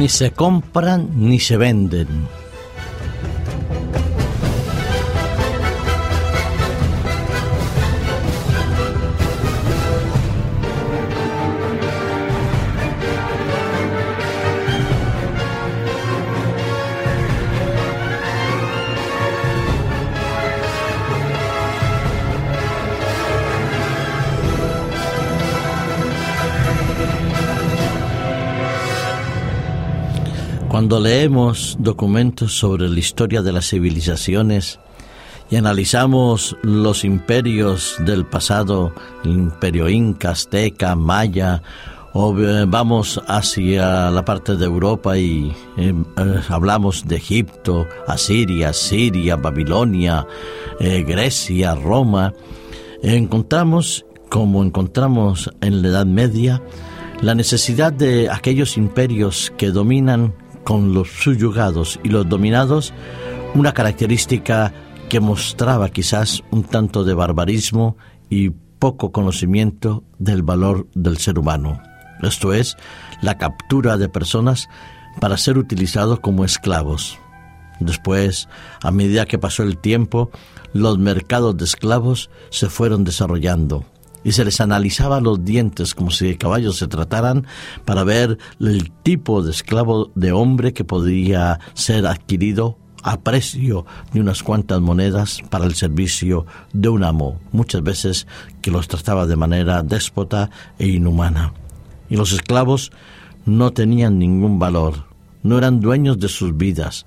ni se compran ni se venden. Cuando leemos documentos sobre la historia de las civilizaciones y analizamos los imperios del pasado, imperio inca, azteca, maya, o vamos hacia la parte de Europa y eh, eh, hablamos de Egipto, Asiria, Siria, Babilonia, eh, Grecia, Roma, encontramos, como encontramos en la Edad Media, la necesidad de aquellos imperios que dominan con los subyugados y los dominados una característica que mostraba quizás un tanto de barbarismo y poco conocimiento del valor del ser humano. Esto es, la captura de personas para ser utilizados como esclavos. Después, a medida que pasó el tiempo, los mercados de esclavos se fueron desarrollando y se les analizaba los dientes como si de caballos se trataran para ver el tipo de esclavo de hombre que podría ser adquirido a precio de unas cuantas monedas para el servicio de un amo, muchas veces que los trataba de manera déspota e inhumana. Y los esclavos no tenían ningún valor, no eran dueños de sus vidas,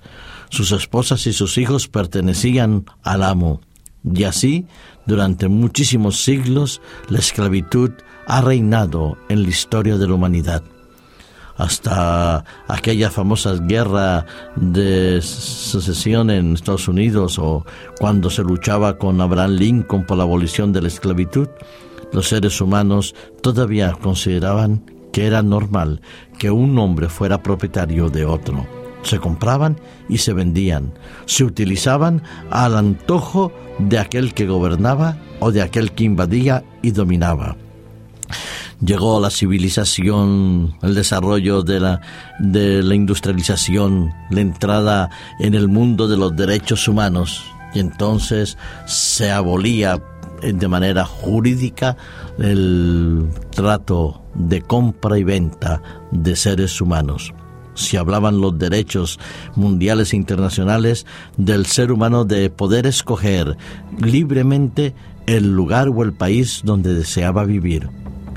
sus esposas y sus hijos pertenecían al amo, y así durante muchísimos siglos la esclavitud ha reinado en la historia de la humanidad. Hasta aquella famosa guerra de secesión en Estados Unidos o cuando se luchaba con Abraham Lincoln por la abolición de la esclavitud, los seres humanos todavía consideraban que era normal que un hombre fuera propietario de otro. Se compraban y se vendían, se utilizaban al antojo de aquel que gobernaba o de aquel que invadía y dominaba. Llegó la civilización, el desarrollo de la, de la industrialización, la entrada en el mundo de los derechos humanos. Y entonces se abolía de manera jurídica el trato de compra y venta de seres humanos si hablaban los derechos mundiales e internacionales del ser humano de poder escoger libremente el lugar o el país donde deseaba vivir.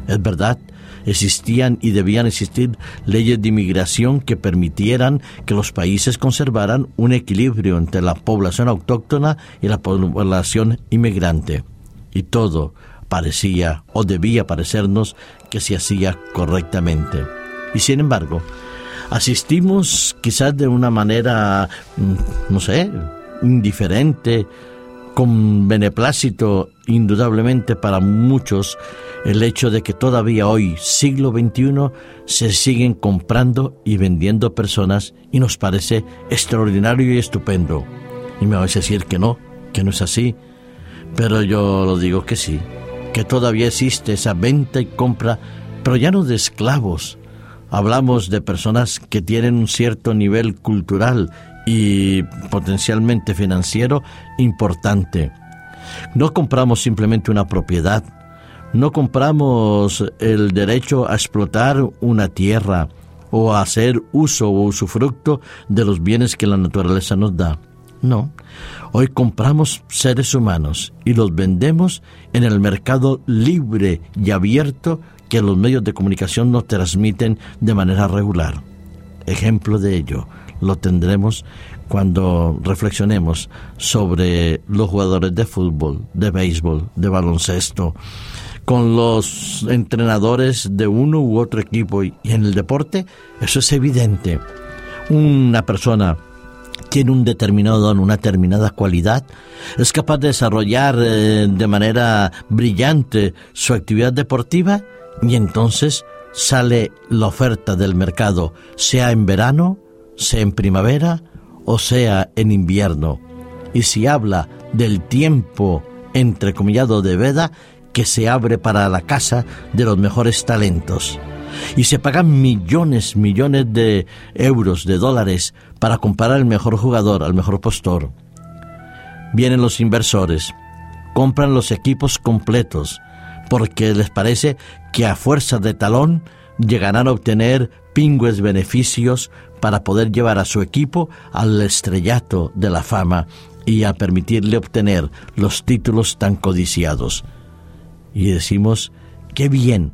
Es verdad, existían y debían existir leyes de inmigración que permitieran que los países conservaran un equilibrio entre la población autóctona y la población inmigrante. Y todo parecía o debía parecernos que se hacía correctamente. Y sin embargo, asistimos quizás de una manera, mm, no sé, indiferente, con beneplácito indudablemente para muchos el hecho de que todavía hoy, siglo XXI, se siguen comprando y vendiendo personas y nos parece extraordinario y estupendo. Y me vais a decir que no, que no es así, pero yo lo digo que sí, que todavía existe esa venta y compra, pero ya no de esclavos, hablamos de personas que tienen un cierto nivel cultural y potencialmente financiero importante. No compramos simplemente una propiedad, no compramos el derecho a explotar una tierra o a hacer uso o usufructo de los bienes que la naturaleza nos da. No, hoy compramos seres humanos y los vendemos en el mercado libre y abierto que los medios de comunicación nos transmiten de manera regular. Ejemplo de ello lo tendremos cuando reflexionemos sobre los jugadores de fútbol, de béisbol, de baloncesto, con los entrenadores de uno u otro equipo y en el deporte, eso es evidente. Una persona tiene un determinado don, una determinada cualidad, es capaz de desarrollar eh, de manera brillante su actividad deportiva y entonces sale la oferta del mercado, sea en verano, sea en primavera o sea en invierno. Y si habla del tiempo entrecomillado de veda que se abre para la casa de los mejores talentos. y se pagan millones, millones de euros, de dólares para comprar al mejor jugador, al mejor postor. Vienen los inversores, compran los equipos completos, porque les parece que a fuerza de talón llegarán a obtener pingües beneficios para poder llevar a su equipo al estrellato de la fama y a permitirle obtener los títulos tan codiciados. Y decimos, qué bien,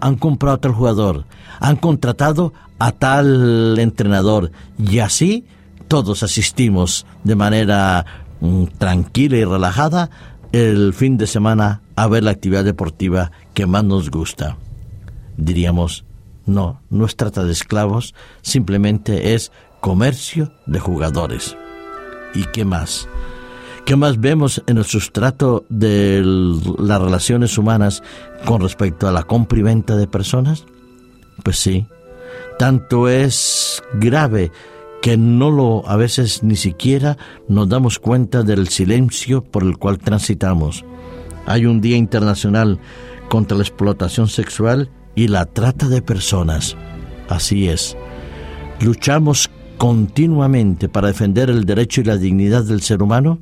han comprado a tal jugador, han contratado a tal entrenador y así todos asistimos de manera mm, tranquila y relajada el fin de semana a ver la actividad deportiva que más nos gusta. Diríamos, no, no es trata de esclavos, simplemente es comercio de jugadores. ¿Y qué más? ¿Qué más vemos en el sustrato de las relaciones humanas con respecto a la compra y venta de personas? Pues sí, tanto es grave que no lo a veces ni siquiera nos damos cuenta del silencio por el cual transitamos. Hay un Día Internacional contra la Explotación Sexual y la Trata de Personas. Así es. Luchamos continuamente para defender el derecho y la dignidad del ser humano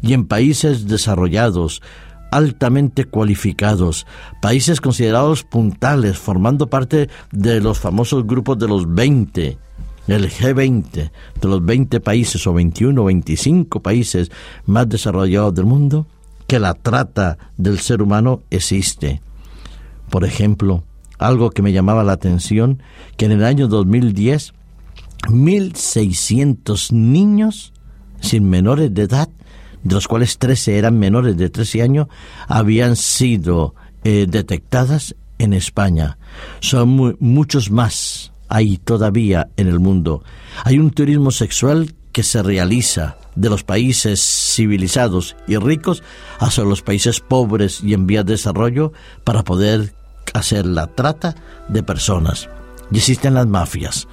y en países desarrollados, altamente cualificados, países considerados puntales, formando parte de los famosos grupos de los 20, el G20, de los 20 países o 21 o 25 países más desarrollados del mundo, que la trata del ser humano existe. Por ejemplo, algo que me llamaba la atención, que en el año 2010, 1.600 niños sin menores de edad de los cuales 13 eran menores de 13 años, habían sido eh, detectadas en España. Son muchos más ahí todavía en el mundo. Hay un turismo sexual que se realiza de los países civilizados y ricos hacia los países pobres y en vías de desarrollo para poder hacer la trata de personas. Y existen las mafias,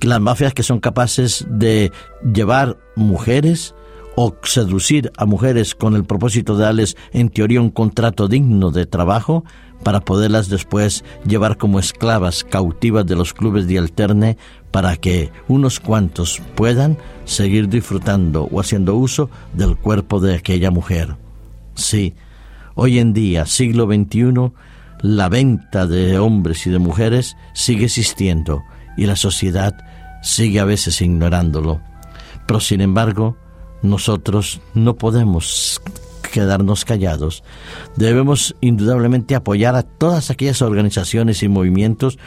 las mafias que son capaces de llevar mujeres, o seducir a mujeres con el propósito de darles en teoría un contrato digno de trabajo para poderlas después llevar como esclavas cautivas de los clubes de alterne para que unos cuantos puedan seguir disfrutando o haciendo uso del cuerpo de aquella mujer. Sí, hoy en día, siglo XXI, la venta de hombres y de mujeres sigue existiendo y la sociedad sigue a veces ignorándolo. Pero sin embargo, nosotros no podemos quedarnos callados. Debemos indudablemente apoyar a todas aquellas organizaciones y movimientos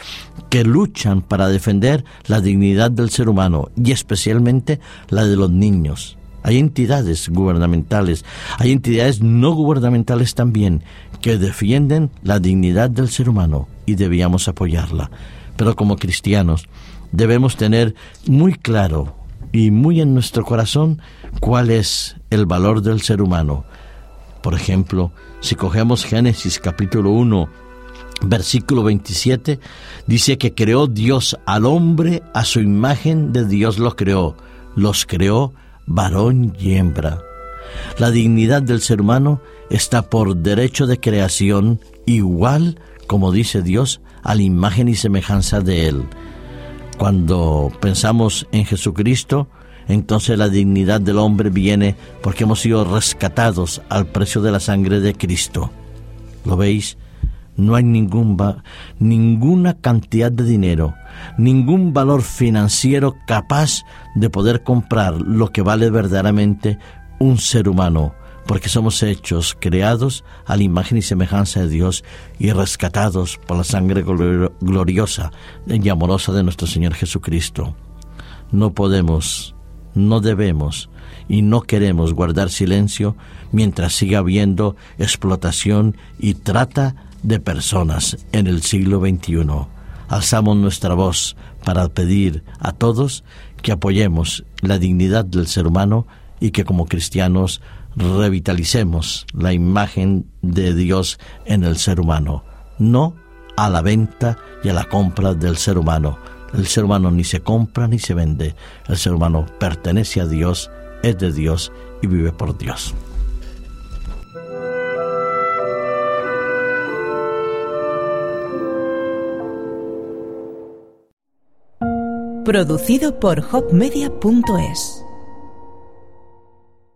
que luchan para defender la dignidad del ser humano y especialmente la de los niños. Hay entidades gubernamentales, hay entidades no gubernamentales también que defienden la dignidad del ser humano y debíamos apoyarla. Pero como cristianos debemos tener muy claro y muy en nuestro corazón cuál es el valor del ser humano. Por ejemplo, si cogemos Génesis capítulo 1, versículo 27, dice que creó Dios al hombre a su imagen de Dios lo creó, los creó varón y hembra. La dignidad del ser humano está por derecho de creación igual, como dice Dios, a la imagen y semejanza de Él. Cuando pensamos en Jesucristo, entonces la dignidad del hombre viene porque hemos sido rescatados al precio de la sangre de Cristo. ¿Lo veis? No hay ningún ninguna cantidad de dinero, ningún valor financiero capaz de poder comprar lo que vale verdaderamente un ser humano, porque somos hechos, creados a la imagen y semejanza de Dios y rescatados por la sangre gloriosa y amorosa de nuestro Señor Jesucristo. No podemos no debemos y no queremos guardar silencio mientras siga habiendo explotación y trata de personas en el siglo XXI. Alzamos nuestra voz para pedir a todos que apoyemos la dignidad del ser humano y que como cristianos revitalicemos la imagen de Dios en el ser humano, no a la venta y a la compra del ser humano, el ser humano ni se compra ni se vende. El ser humano pertenece a Dios, es de Dios y vive por Dios. Producido por hopmedia.es